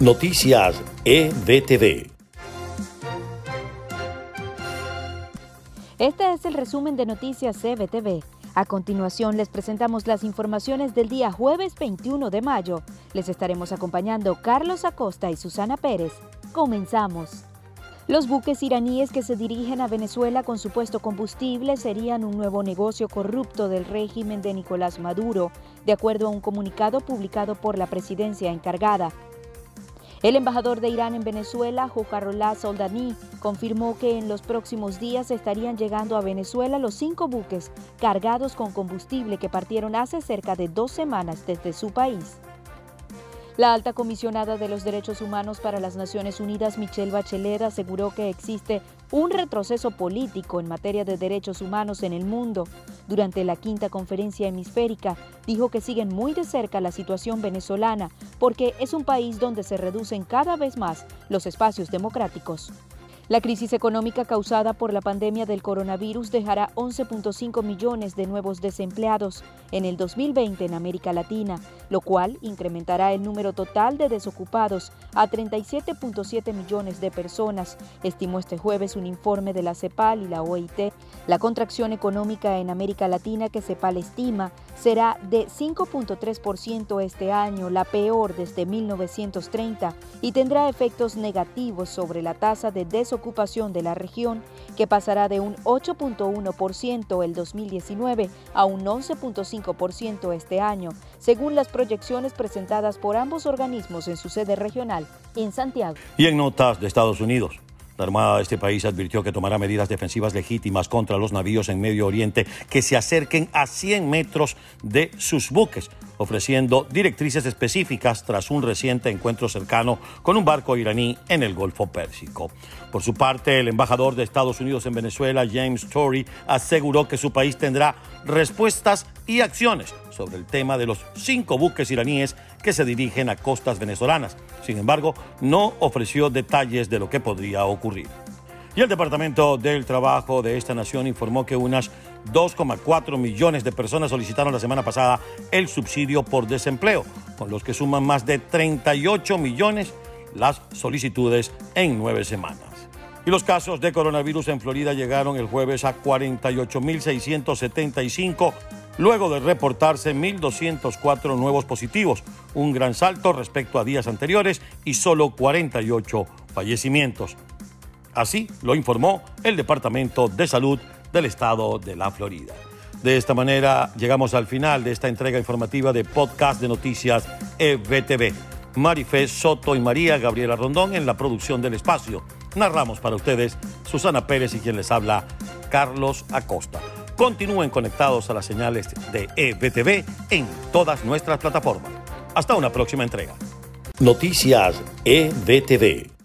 Noticias EBTV. Este es el resumen de Noticias EBTV. A continuación les presentamos las informaciones del día jueves 21 de mayo. Les estaremos acompañando Carlos Acosta y Susana Pérez. Comenzamos. Los buques iraníes que se dirigen a Venezuela con supuesto combustible serían un nuevo negocio corrupto del régimen de Nicolás Maduro, de acuerdo a un comunicado publicado por la presidencia encargada. El embajador de Irán en Venezuela, Jujarolá Soldani, confirmó que en los próximos días estarían llegando a Venezuela los cinco buques cargados con combustible que partieron hace cerca de dos semanas desde su país. La alta comisionada de los Derechos Humanos para las Naciones Unidas, Michelle Bachelet, aseguró que existe un retroceso político en materia de derechos humanos en el mundo. Durante la quinta conferencia hemisférica, dijo que siguen muy de cerca la situación venezolana porque es un país donde se reducen cada vez más los espacios democráticos. La crisis económica causada por la pandemia del coronavirus dejará 11.5 millones de nuevos desempleados en el 2020 en América Latina, lo cual incrementará el número total de desocupados a 37.7 millones de personas, estimó este jueves un informe de la CEPAL y la OIT. La contracción económica en América Latina que CEPAL estima será de 5.3% este año, la peor desde 1930, y tendrá efectos negativos sobre la tasa de desocupación ocupación de la región, que pasará de un 8.1% el 2019 a un 11.5% este año, según las proyecciones presentadas por ambos organismos en su sede regional en Santiago. Y en notas de Estados Unidos. La Armada de este país advirtió que tomará medidas defensivas legítimas contra los navíos en Medio Oriente que se acerquen a 100 metros de sus buques, ofreciendo directrices específicas tras un reciente encuentro cercano con un barco iraní en el Golfo Pérsico. Por su parte, el embajador de Estados Unidos en Venezuela, James Tory, aseguró que su país tendrá respuestas y acciones sobre el tema de los cinco buques iraníes que se dirigen a costas venezolanas. Sin embargo, no ofreció detalles de lo que podría ocurrir. Y el Departamento del Trabajo de esta nación informó que unas 2,4 millones de personas solicitaron la semana pasada el subsidio por desempleo, con los que suman más de 38 millones las solicitudes en nueve semanas. Y los casos de coronavirus en Florida llegaron el jueves a 48.675 luego de reportarse 1.204 nuevos positivos, un gran salto respecto a días anteriores y solo 48 fallecimientos. Así lo informó el Departamento de Salud del Estado de la Florida. De esta manera llegamos al final de esta entrega informativa de Podcast de Noticias EBTV. Marifé Soto y María Gabriela Rondón en la producción del espacio. Narramos para ustedes Susana Pérez y quien les habla Carlos Acosta. Continúen conectados a las señales de EBTV en todas nuestras plataformas. Hasta una próxima entrega. Noticias EBTV.